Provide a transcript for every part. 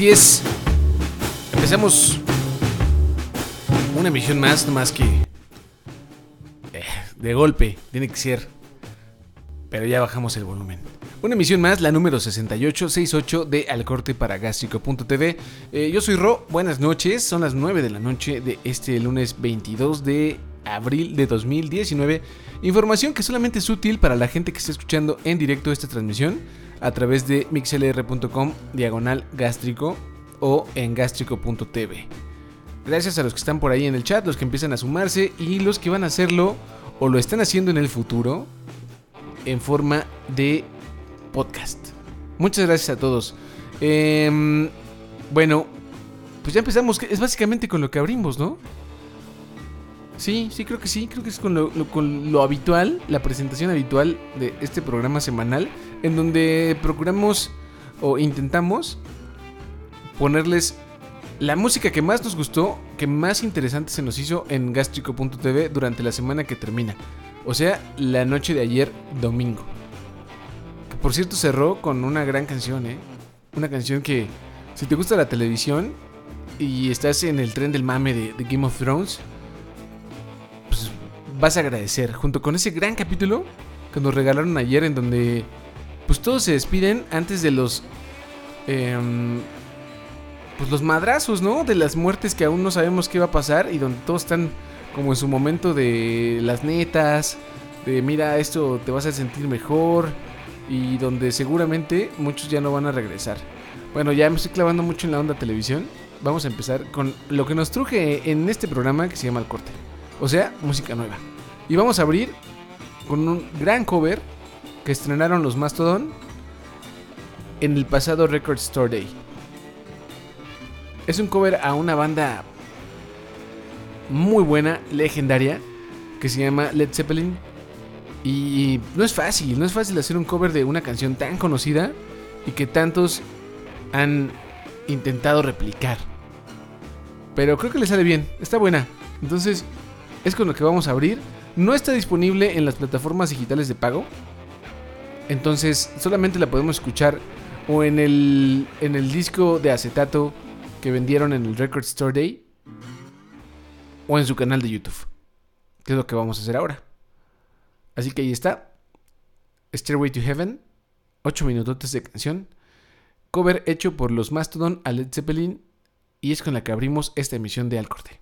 Así es. Empezamos una emisión más, más que eh, de golpe, tiene que ser. Pero ya bajamos el volumen. Una emisión más, la número 6868 de Alcorte para Gástrico.tv. Eh, yo soy Ro, buenas noches. Son las 9 de la noche de este lunes 22 de abril de 2019. Información que solamente es útil para la gente que está escuchando en directo esta transmisión a través de mixlr.com diagonal gástrico o en gástrico.tv. Gracias a los que están por ahí en el chat, los que empiezan a sumarse y los que van a hacerlo o lo están haciendo en el futuro en forma de podcast. Muchas gracias a todos. Em, bueno, pues ya empezamos. Es básicamente con lo que abrimos, ¿no? Sí, sí, creo que sí. Creo que es con lo, con lo habitual, la presentación habitual de este programa semanal, en donde procuramos o intentamos ponerles la música que más nos gustó, que más interesante se nos hizo en gastrico.tv durante la semana que termina. O sea, la noche de ayer, domingo. Que por cierto cerró con una gran canción, ¿eh? Una canción que, si te gusta la televisión y estás en el tren del mame de, Game of Thrones, vas a agradecer. Junto con ese gran capítulo que nos regalaron ayer en donde pues todos se despiden antes de los... Eh, pues los madrazos, ¿no? De las muertes que aún no sabemos qué va a pasar y donde todos están como en su momento de las netas, de mira, esto te vas a sentir mejor y donde seguramente muchos ya no van a regresar. Bueno, ya me estoy clavando mucho en la onda televisión. Vamos a empezar con lo que nos truje en este programa que se llama El Corte. O sea, música nueva. Y vamos a abrir con un gran cover que estrenaron los Mastodon en el pasado Record Store Day. Es un cover a una banda muy buena, legendaria, que se llama Led Zeppelin. Y no es fácil, no es fácil hacer un cover de una canción tan conocida y que tantos han intentado replicar. Pero creo que le sale bien, está buena. Entonces, es con lo que vamos a abrir. No está disponible en las plataformas digitales de pago. Entonces, solamente la podemos escuchar o en el, en el disco de acetato que vendieron en el Record Store Day o en su canal de YouTube. Que es lo que vamos a hacer ahora. Así que ahí está. Stairway to Heaven. 8 minutos de canción. Cover hecho por los Mastodon a Led Zeppelin. Y es con la que abrimos esta emisión de Al Corte.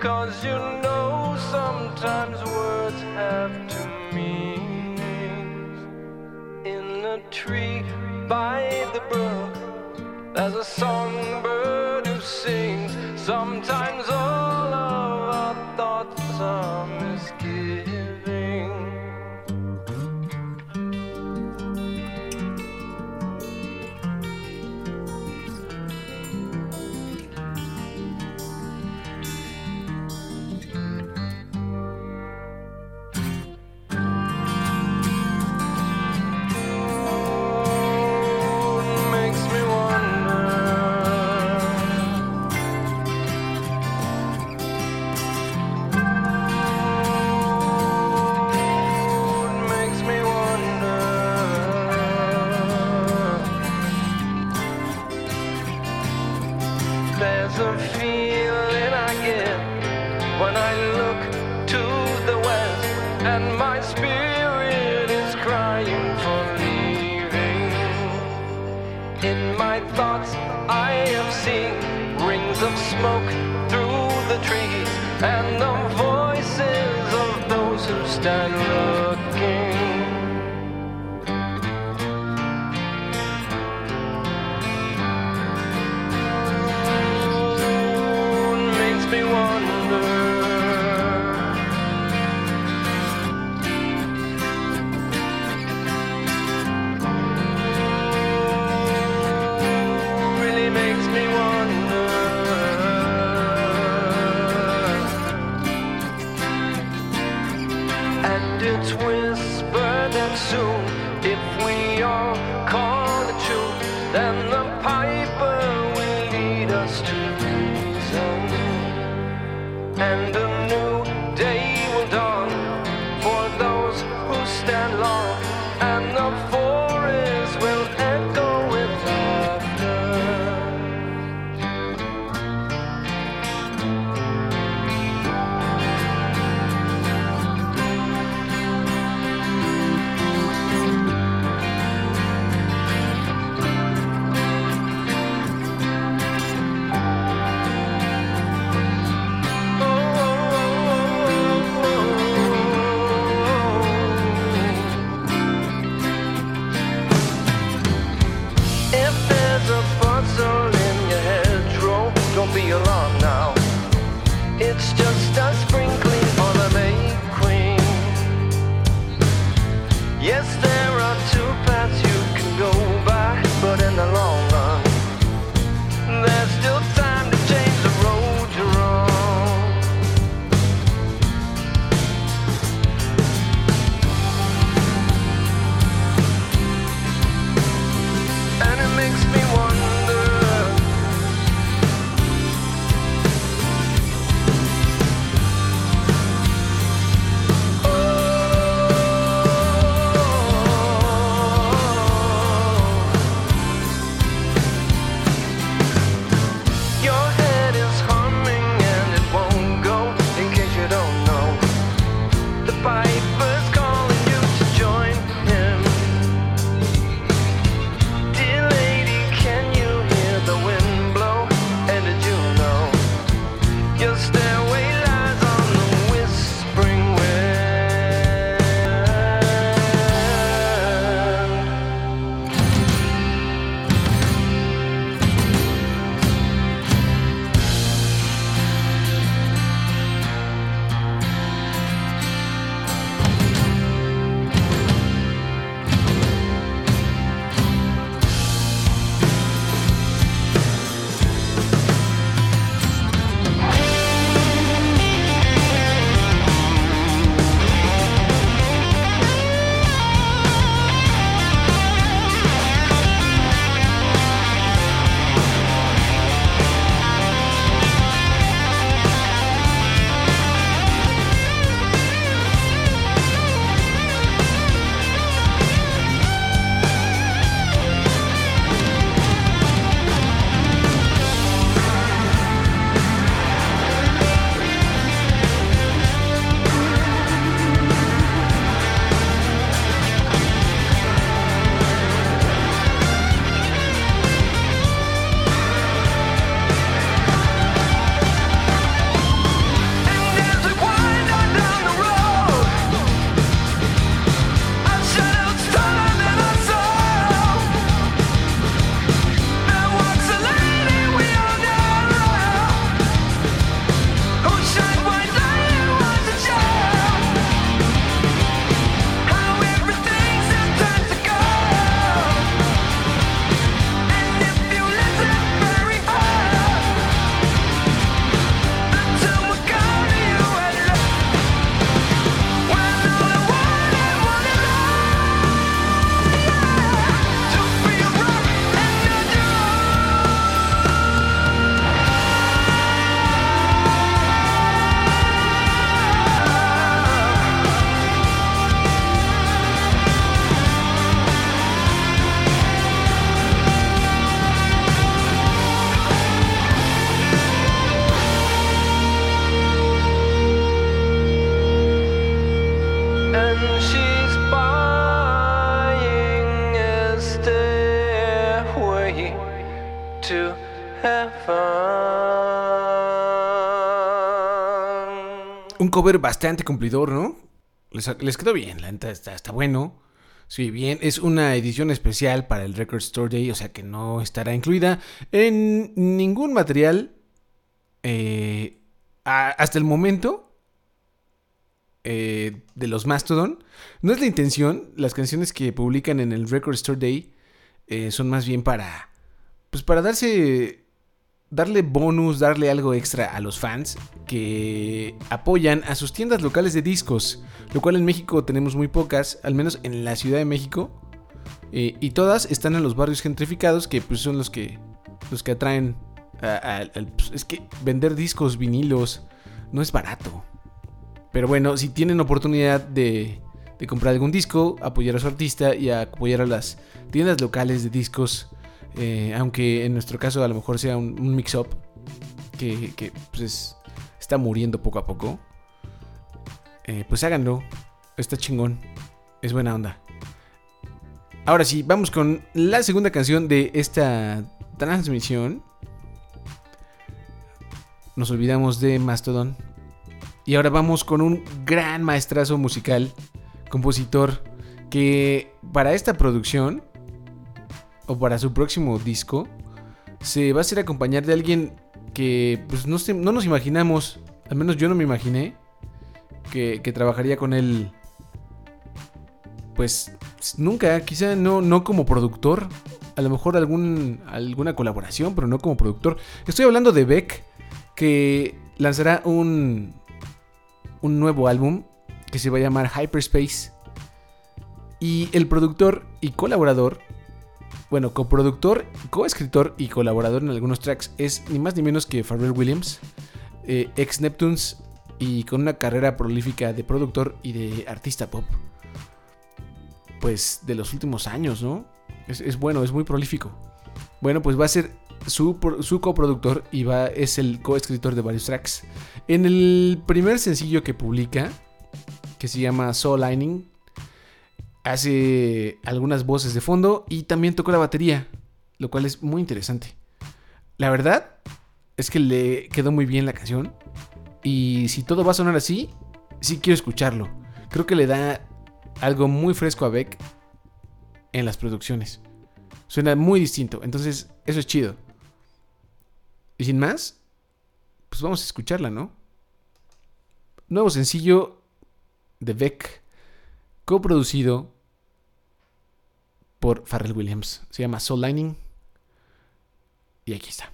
Cause you know sometimes words there's a songbird who sings. Sometimes I have seen rings of smoke through the trees and the cover bastante cumplidor, ¿no? Les, quedó bien, la neta está, bueno. Sí, bien, es una edición especial para el Record Store Day, o sea que no estará incluida en ningún material eh, hasta el momento eh, de los Mastodon. No es la intención, las canciones que publican en el Record Store Day eh, son más bien para, pues para darse, darle bonus, darle algo extra a los fans que apoyan a sus tiendas locales de discos, lo cual en México tenemos muy pocas, al menos en la Ciudad de México. eh, y todas están en los barrios gentrificados, que pues son los que, los que atraen a- pues, es que vender discos, vinilos, no es barato. Pero bueno, si tienen oportunidad de, de comprar algún disco, apoyar a su artista y apoyar a las tiendas locales de discos, eh, aunque en nuestro caso a lo mejor sea un, mix-up que, pues, es- está muriendo poco a poco, eh, pues háganlo. Está chingón. Es buena onda. Ahora sí, vamos con la segunda canción de esta transmisión. Nos olvidamos de Mastodon. Y ahora vamos con un gran maestrazo musical, compositor, que para esta producción, o para su próximo disco, se va a hacer acompañar de alguien que pues, no, no nos imaginamos, al menos yo no me imaginé, que, que trabajaría con él. Pues nunca, quizá no, no como productor, a lo mejor algún, alguna colaboración, pero no como productor. Estoy hablando de Beck, que lanzará un, un nuevo álbum que se va a llamar Hyperspace. Y el productor y colaborador, bueno, coproductor, coescritor y colaborador en algunos tracks es ni más ni menos que Pharrell Williams, eh, ex Neptunes y con una carrera prolífica de productor y de artista pop. Pues de los últimos años, ¿no? Es, bueno, es muy prolífico. Bueno, pues va a ser su, su coproductor y va, es el coescritor de varios tracks. En el primer sencillo que publica, que se llama Soul Lining, hace algunas voces de fondo y también toca la batería, lo cual es muy interesante. La verdad es que le quedó muy bien la canción y si todo va a sonar así, sí quiero escucharlo. Creo que le da algo muy fresco a Beck en las producciones. Suena muy distinto, entonces eso es chido. Y sin más, pues vamos a escucharla, ¿no? Nuevo sencillo de Beck, coproducido por Pharrell Williams. Se llama Soul Lining. Y aquí está.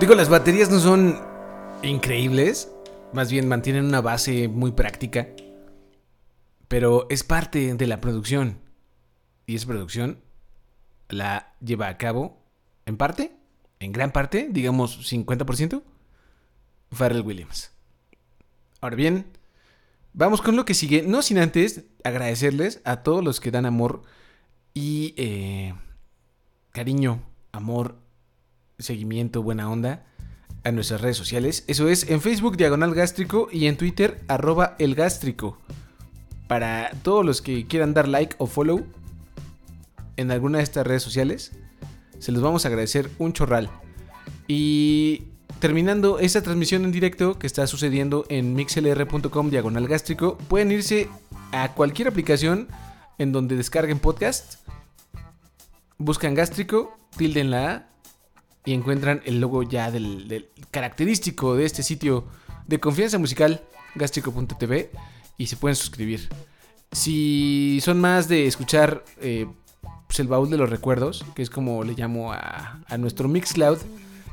Digo, las baterías no son increíbles, más bien mantienen una base muy práctica, pero es parte de la producción. Y esa producción la lleva a cabo, en parte, en gran parte, digamos 50%, Pharrell Williams. Ahora bien, vamos con lo que sigue, no sin antes agradecerles a todos los que dan amor y eh, cariño, amor, seguimiento, buena onda a nuestras redes sociales. Eso es en Facebook Diagonal Gástrico y en Twitter arroba el gástrico. Para todos los que quieran dar like o follow en alguna de estas redes sociales, se los vamos a agradecer un chorral. Y terminando esta transmisión en directo que está sucediendo en mixlr.com diagonal gástrico, pueden irse a cualquier aplicación en donde descarguen podcast, buscan gástrico, tilden la A y encuentran el logo ya del, característico de este sitio de confianza musical, gástrico.tv, y se pueden suscribir. Si son más de escuchar eh, pues el baúl de los recuerdos, que es como le llamo a, a nuestro Mixcloud,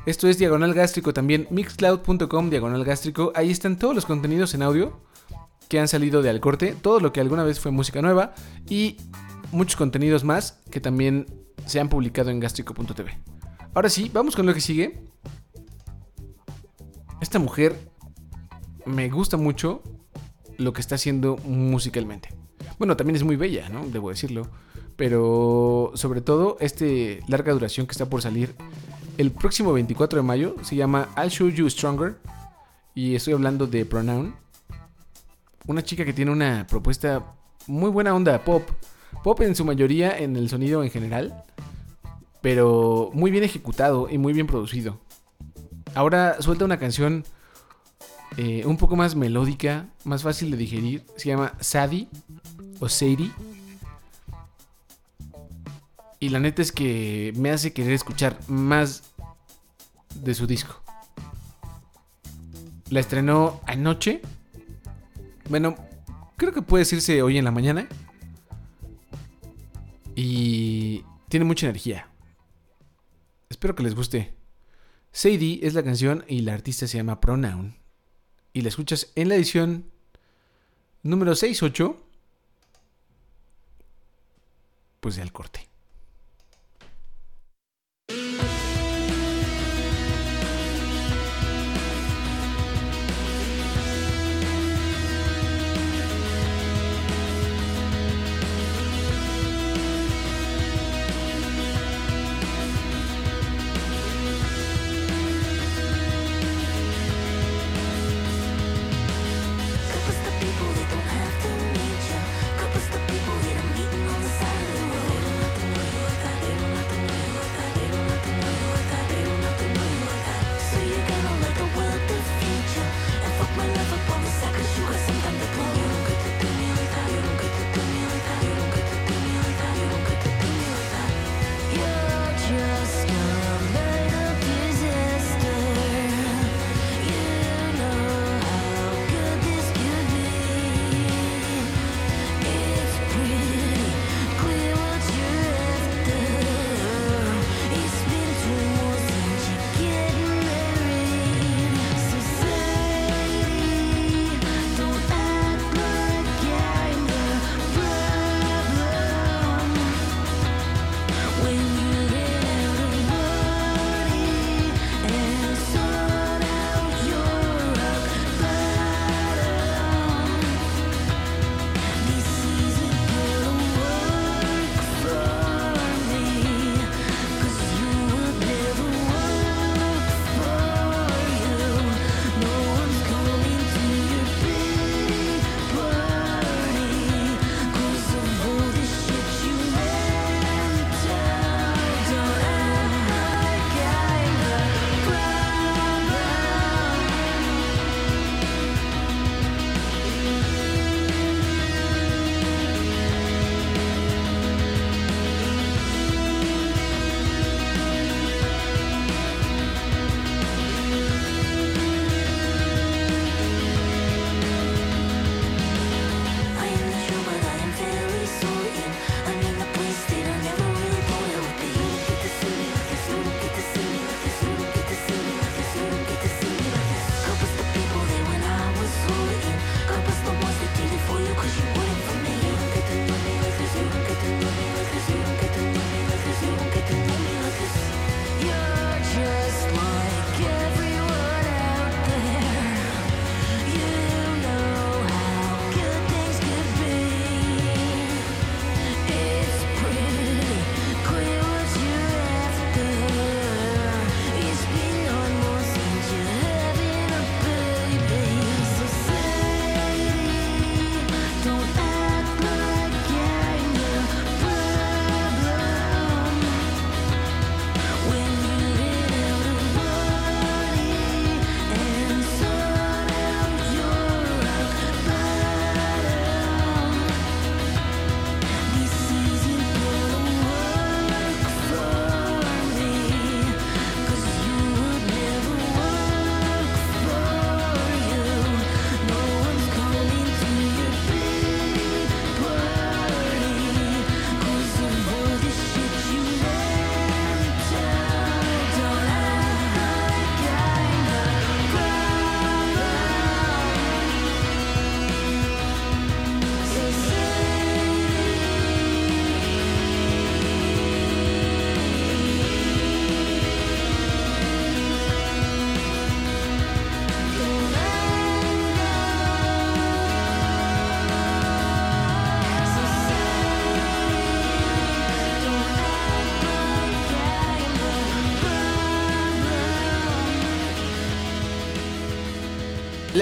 esto es diagonal gástrico también, mixcloud.com diagonal gástrico, ahí están todos los contenidos en audio que han salido de al corte, todo lo que alguna vez fue música nueva y muchos contenidos más que también se han publicado en gástrico.tv. Ahora sí, vamos con lo que sigue. Esta mujer me gusta mucho lo que está haciendo musicalmente. Bueno, también es muy bella, ¿no? Debo decirlo. Pero sobre todo, este larga duración que está por salir el próximo 24 de mayo se llama I'll Show You Stronger. Y estoy hablando de Pronoun. Una chica que tiene una propuesta muy buena onda pop. Pop en su mayoría en el sonido en general. Pero muy bien ejecutado y muy bien producido. Ahora suelta una canción eh, un poco más melódica, más fácil de digerir. Se llama Sadie o Sadie. Y la neta es que me hace querer escuchar más de su disco. La estrenó anoche. Bueno, creo que puede decirse hoy en la mañana. Y tiene mucha energía. Espero que les guste. Sadie es la canción y la artista se llama Pronoun. Y la escuchas en la edición número 68. Pues de al corte.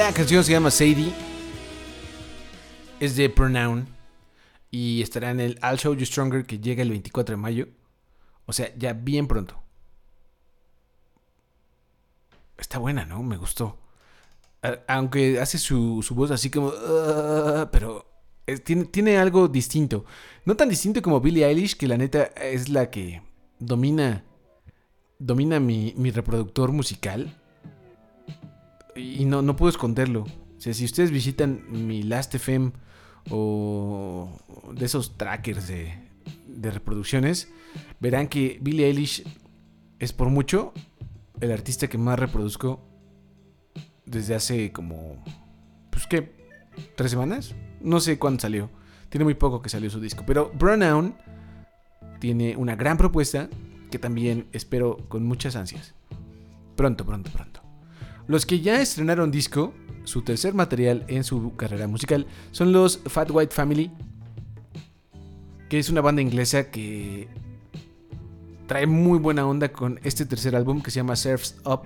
La canción se llama Sadie. Es de Pronoun. Y estará en el I'll Show You Stronger que llega el 24 de mayo. O sea, ya bien pronto. Está buena, ¿no? Me gustó. Aunque hace su, su voz así como... "Ah", pero tiene, tiene algo distinto. No tan distinto como Billie Eilish, que la neta es la que domina... Domina mi, mi reproductor musical. Y no, no puedo esconderlo. O sea, si ustedes visitan mi Last.fm o de esos trackers de, reproducciones, verán que Billie Eilish es por mucho el artista que más reproduzco desde hace como, pues qué, tres semanas. No sé cuándo salió. Tiene muy poco que salió su disco. Pero Pronoun tiene una gran propuesta que también espero con muchas ansias. Pronto, pronto, pronto. Los que ya estrenaron disco, su tercer material en su carrera musical, son los Fat White Family, que es una banda inglesa que trae muy buena onda con este tercer álbum que se llama Surfs Up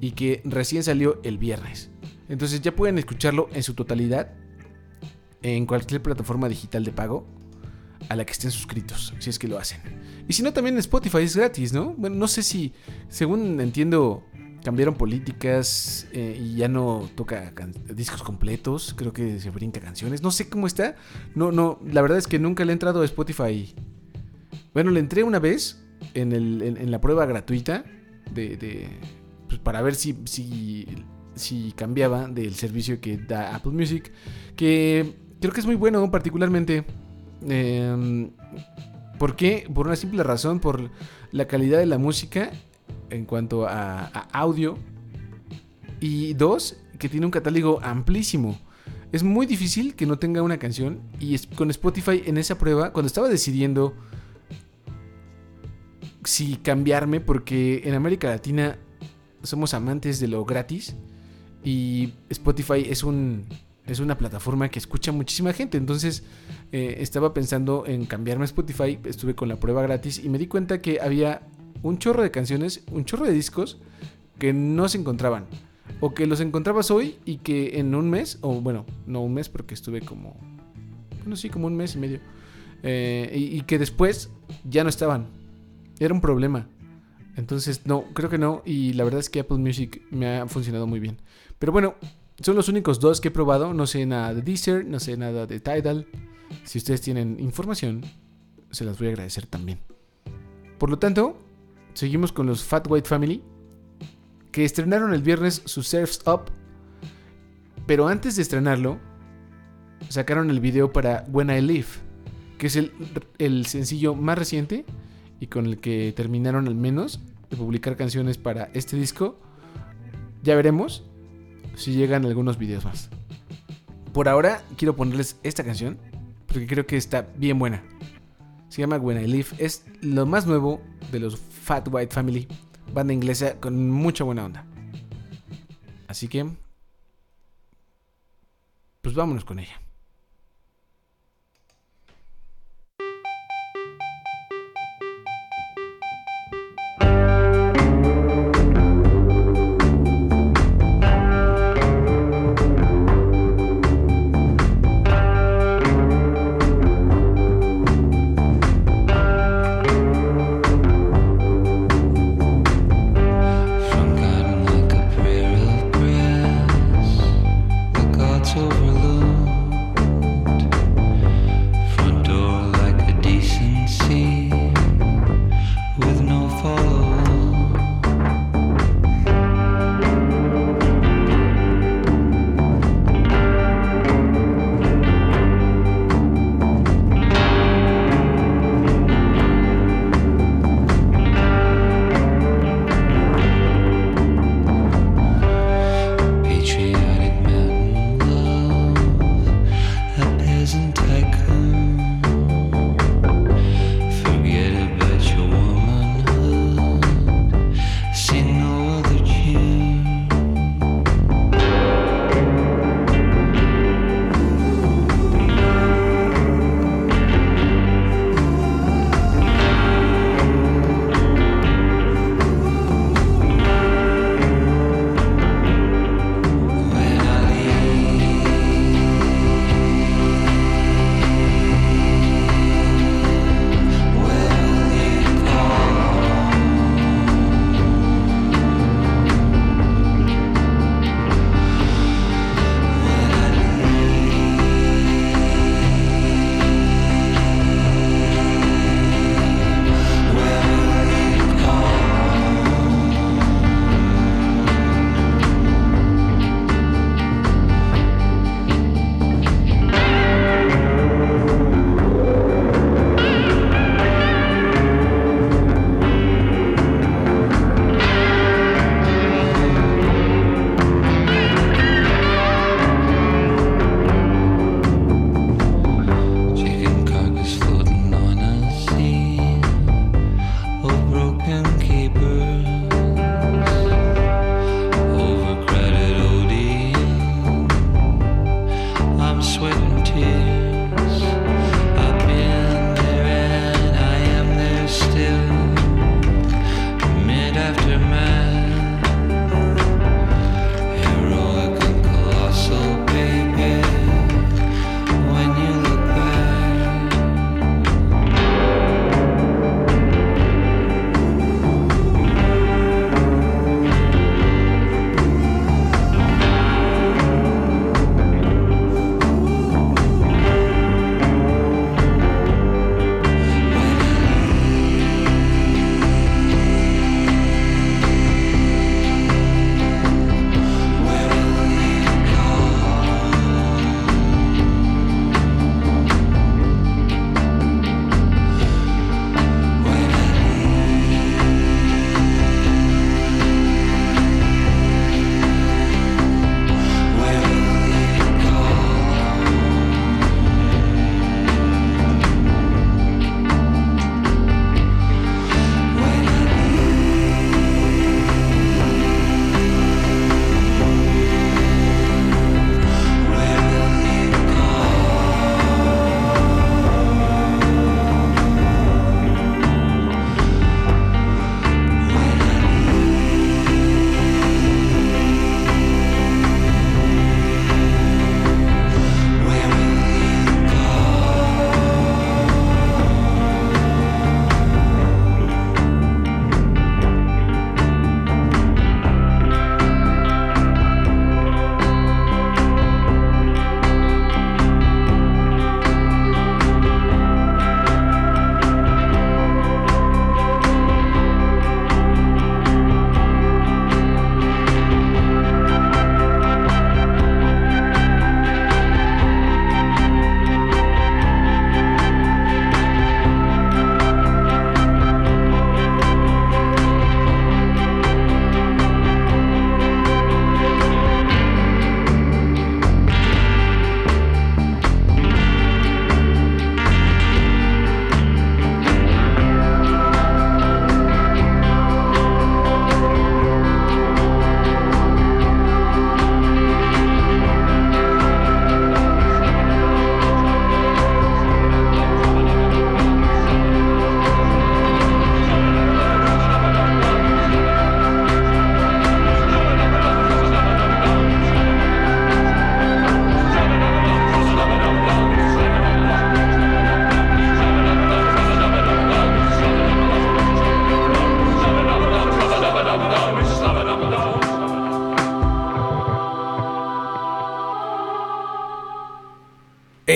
y que recién salió el viernes. Entonces ya pueden escucharlo en su totalidad en cualquier plataforma digital de pago a la que estén suscritos, si es que lo hacen. Y si no, también Spotify es gratis, ¿no? Bueno, no sé si, según entiendo, cambiaron políticas eh, y ya no toca discos completos. Creo que se brinca canciones. No sé cómo está. No, no, la verdad es que nunca le he entrado a Spotify. Bueno, le entré una vez en, el- en- en la prueba gratuita de, de- pues, para ver si, si, si cambiaba del servicio que da Apple Music. Que creo que es muy bueno, particularmente. Eh, ¿Por qué? Por una simple razón, por la calidad de la música en cuanto a, audio. Y dos, que tiene un catálogo amplísimo. Es muy difícil que no tenga una canción. Y con Spotify en esa prueba, cuando estaba decidiendo si cambiarme, porque en América Latina somos amantes de lo gratis. Y Spotify es un. Es una plataforma que escucha muchísima gente. Entonces eh, estaba pensando en cambiarme a Spotify. Estuve con la prueba gratis y me di cuenta que había un chorro de canciones, un chorro de discos que no se encontraban. O que los encontrabas hoy y que en un mes, o bueno, no un mes porque estuve como, bueno, sí, como un mes y medio. eh, y, y que después ya no estaban. Era un problema. Entonces, no, creo que no. Y la verdad es que Apple Music me ha funcionado muy bien. Pero bueno, son los únicos dos que he probado. No sé nada de Deezer, no sé nada de Tidal. Si ustedes tienen información, se las voy a agradecer también. Por lo tanto, seguimos con los Fat White Family, que estrenaron el viernes su Surfs Up. Pero antes de estrenarlo, sacaron el video para When I Live, que es el, el sencillo más reciente y con el que terminaron al menos de publicar canciones para este disco. Ya veremos si llegan algunos videos más. Por ahora quiero ponerles esta canción porque creo que está bien buena. Se llama When I Live. Es lo más nuevo de los Fat White Family, banda inglesa con mucha buena onda. Así que, pues vámonos con ella.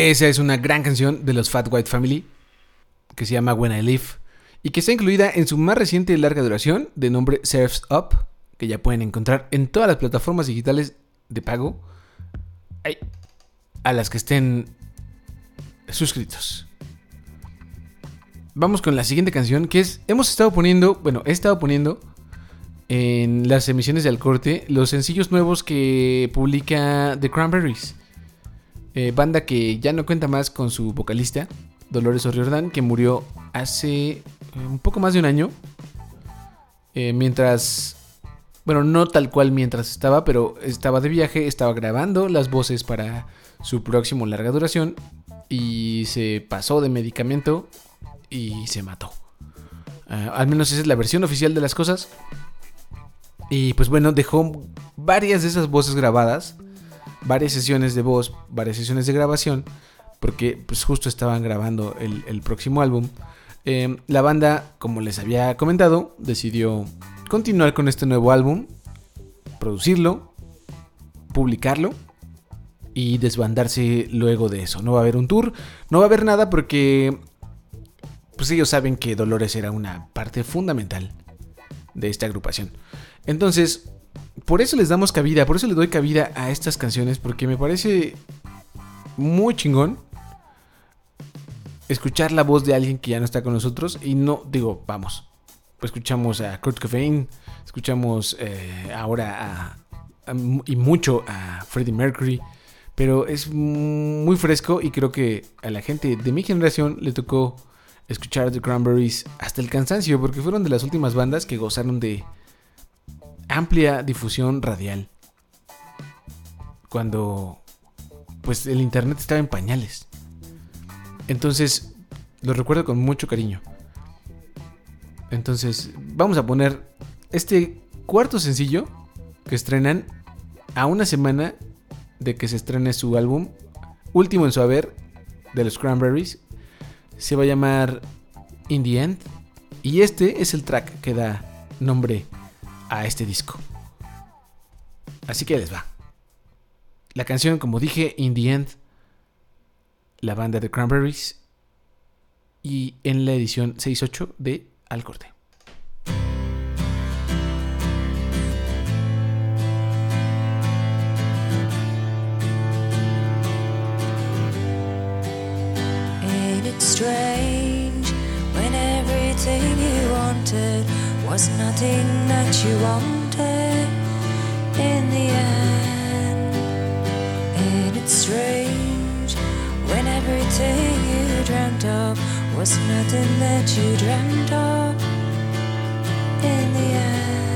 Esa es una gran canción de los Fat White Family que se llama When I Live y que está incluida en su más reciente y larga duración de nombre Surfs Up, que ya pueden encontrar en todas las plataformas digitales de pago a las que estén suscritos. Vamos con la siguiente canción que es hemos estado poniendo, bueno, he estado poniendo en las emisiones de Al Corte los sencillos nuevos que publica The Cranberries. Eh, banda que ya no cuenta más con su vocalista, Dolores O'Riordan, que murió hace eh, un poco más de un año. Eh, mientras, bueno, no tal cual mientras estaba, pero estaba de viaje, estaba grabando las voces para su próximo larga duración y se pasó de medicamento y se mató. Al menos esa es la versión oficial de las cosas. Y pues bueno, dejó varias de esas voces grabadas, varias sesiones de voz, varias sesiones de grabación, porque pues justo estaban grabando el, próximo álbum. Eh, la banda, como les había comentado, decidió continuar con este nuevo álbum, producirlo, publicarlo y desbandarse luego de eso. No va a haber un tour, no va a haber nada porque pues ellos saben que Dolores era una parte fundamental de esta agrupación. Entonces, por eso les damos cabida, por eso le doy cabida a estas canciones, porque me parece muy chingón escuchar la voz de alguien que ya no está con nosotros y no, digo, vamos, escuchamos a Kurt Cobain, escuchamos eh, ahora a- y mucho a Freddie Mercury, pero es muy fresco y creo que a la gente de mi generación le tocó escuchar The Cranberries hasta el cansancio, porque fueron de las últimas bandas que gozaron de amplia difusión radial. Cuando pues el internet estaba en pañales. Entonces, lo recuerdo con mucho cariño. Entonces, vamos a poner este cuarto sencillo que estrenan a una semana de que se estrene su álbum, último en su haber, de los Cranberries. Se va a llamar In the End. Y este es el track que da nombre a este disco. Así que les va. La canción, como dije, In the End, la banda de Cranberries y en la edición 6.8 de Al Corte. Strange when everything you wanted was nothing that you wanted in the end? And it's strange when everything you dreamt of was nothing that you dreamt of in the end?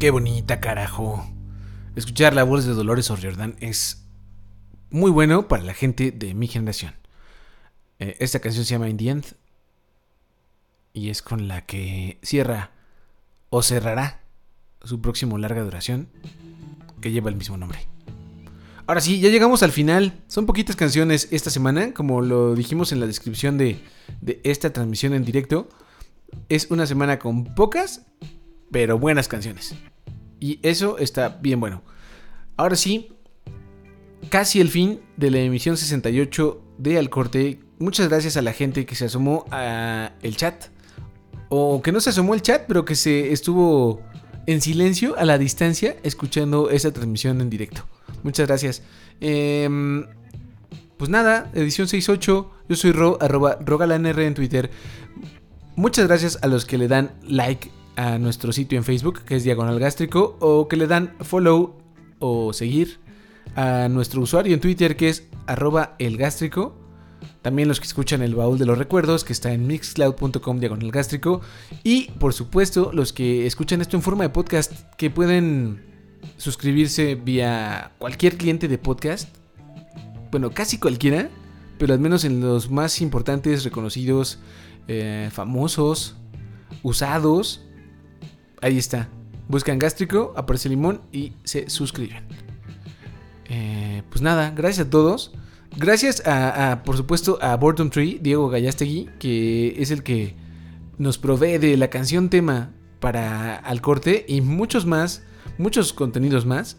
Qué bonita, carajo. Escuchar la voz de Dolores O'Riordan es muy bueno para la gente de mi generación. Eh, esta canción se llama In the End y es con la que cierra o cerrará su próximo larga duración que lleva el mismo nombre. Ahora sí, ya llegamos al final. Son poquitas canciones esta semana, como lo dijimos en la descripción de, de esta transmisión en directo. Es una semana con pocas, pero buenas canciones. Y eso está bien bueno. Ahora sí, casi el fin de la emisión 68 de Al Corte. Muchas gracias a la gente que se asomó a el chat. O que no se asomó al chat, pero que se estuvo en silencio, a la distancia, escuchando esa transmisión en directo. Muchas gracias. Em, pues nada, edición 68. Yo soy Ro, arroba rogalanr en Twitter. Muchas gracias a los que le dan like a nuestro sitio en Facebook, que es Diagonal Gástrico, o que le dan follow o seguir a nuestro usuario en Twitter, que es arroba elgástrico. También los que escuchan el baúl de los recuerdos, que está en mixcloud.com diagonal gástrico. Y por supuesto, los que escuchan esto en forma de podcast, que pueden suscribirse vía cualquier cliente de podcast. Bueno, casi cualquiera, pero al menos en los más importantes, reconocidos, eh, famosos, usados. Ahí está. Buscan gástrico, aparece limón y se suscriben. Eh, pues nada, gracias a todos. Gracias a, por supuesto, a Boredom Tree, Diego Gallastegui, que es el que nos provee de la canción tema para Al Corte y muchos más, muchos contenidos más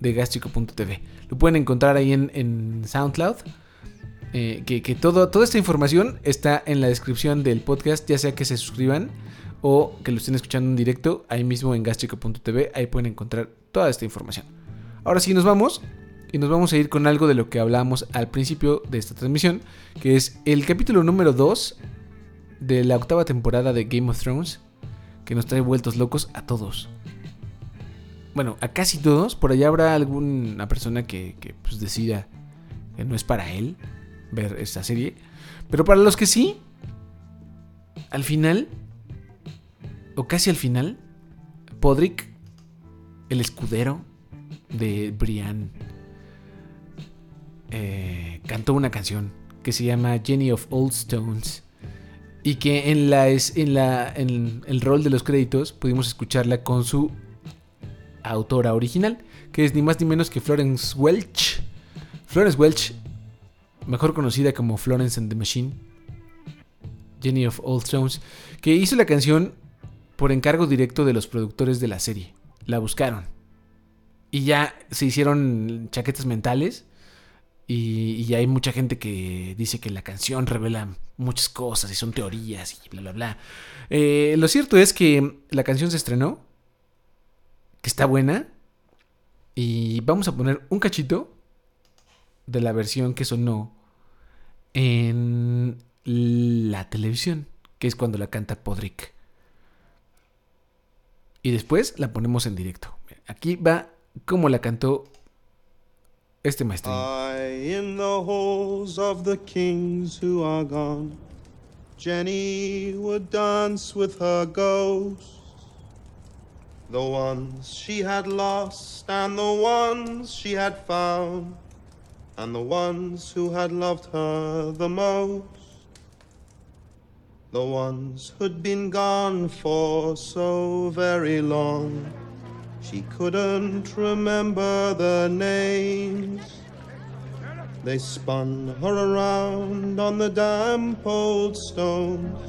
de gástrico.tv. Lo pueden encontrar ahí en, en SoundCloud. Eh, que que todo, toda esta información está en la descripción del podcast, ya sea que se suscriban o que lo estén escuchando en directo, ahí mismo en gástrico.tv, ahí pueden encontrar toda esta información. Ahora sí, nos vamos. Y nos vamos a ir con algo de lo que hablábamos al principio de esta transmisión, que es el capítulo número 2 de la octava temporada de Game of Thrones, que nos trae vueltos locos a todos. Bueno, a casi todos, por allá habrá alguna persona que, que pues, decida que no es para él ver esta serie, pero para los que sí, al final, o casi al final, Podrick, el escudero de Brian, eh, cantó una canción que se llama Jenny of Old Stones y que en, la, en, la, en el rol de los créditos pudimos escucharla con su autora original, que es ni más ni menos que Florence Welch. Florence Welch, mejor conocida como Florence and the Machine, Jenny of Old Stones, que hizo la canción por encargo directo de los productores de la serie. La buscaron. Y ya se hicieron chaquetas mentales. Y, y hay mucha gente que dice que la canción revela muchas cosas y son teorías y bla, bla, bla. Eh, lo cierto es que la canción se estrenó, que está buena. Y vamos a poner un cachito de la versión que sonó en la televisión, que es cuando la canta Podrick. Y después la ponemos en directo. Aquí va como la cantó este maestro. In the halls of the kings who are gone. Jenny would dance with her ghosts. The ones she had lost, and the ones she had found, and the ones who had loved her the most. The ones who'd been gone for so very long. She couldn't remember their names. They spun her around on the damp old stones,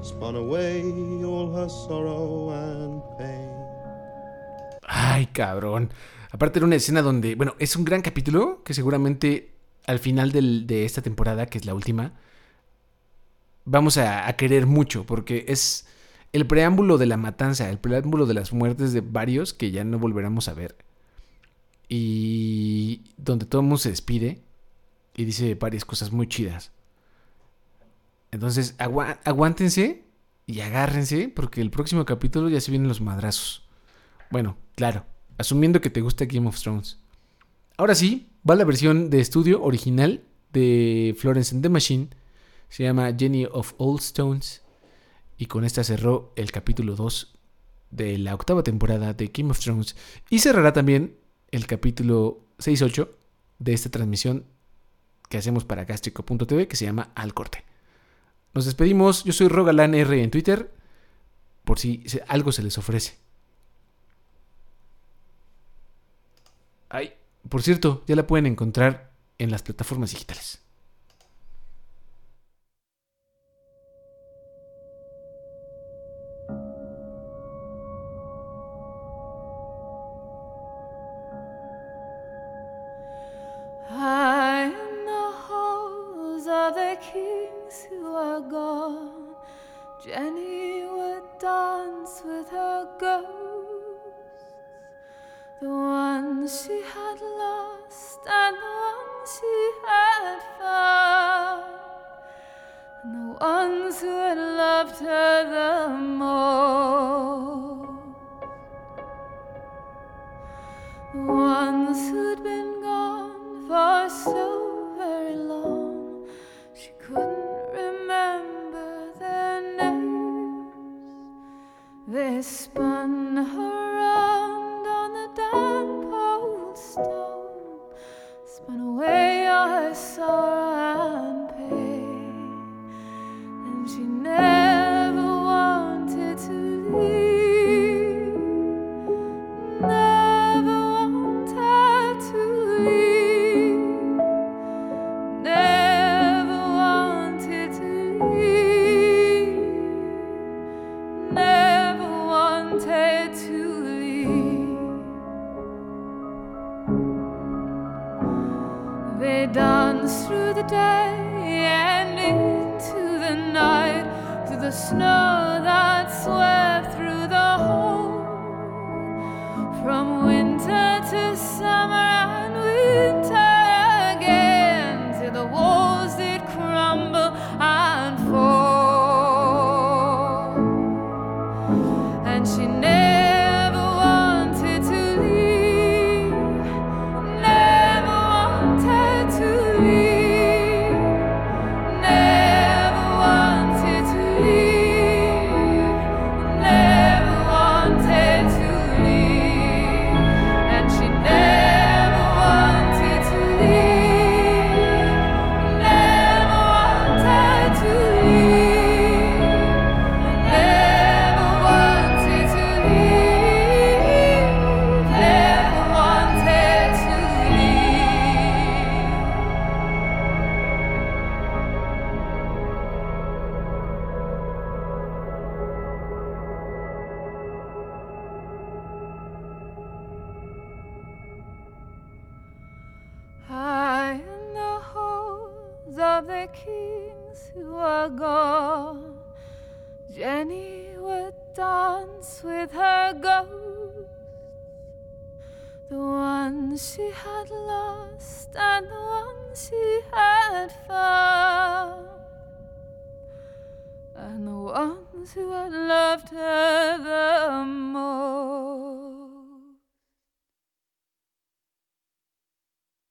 spun away all her sorrow and pain. Ay, cabrón. Aparte era una escena donde, bueno, es un gran capítulo que seguramente al final de esta temporada, que es la última, vamos a, querer mucho, porque es el preámbulo de la matanza, el preámbulo de las muertes de varios que ya no volveremos a ver. Y donde todo el mundo se despide y dice varias cosas muy chidas. Entonces, aguántense y agárrense, porque el próximo capítulo ya se vienen los madrazos. Bueno, claro, asumiendo que te gusta Game of Thrones. Ahora sí, va la versión de estudio original de Florence and the Machine. Se llama Jenny of Old Stones. Y con esta cerró el capítulo 2 de la octava temporada de Game of Thrones. Y cerrará también el capítulo 6-8 de esta transmisión que hacemos para Gástrico.tv que se llama Al Corte. Nos despedimos. Yo soy Rogalan R en Twitter. Por si algo se les ofrece. Ay, por cierto, ya la pueden encontrar en las plataformas digitales. High in the halls of the kings who are gone, Jenny would dance with her ghosts, the ones she had lost and the ones she had found, and the ones who had loved her the most. They spun her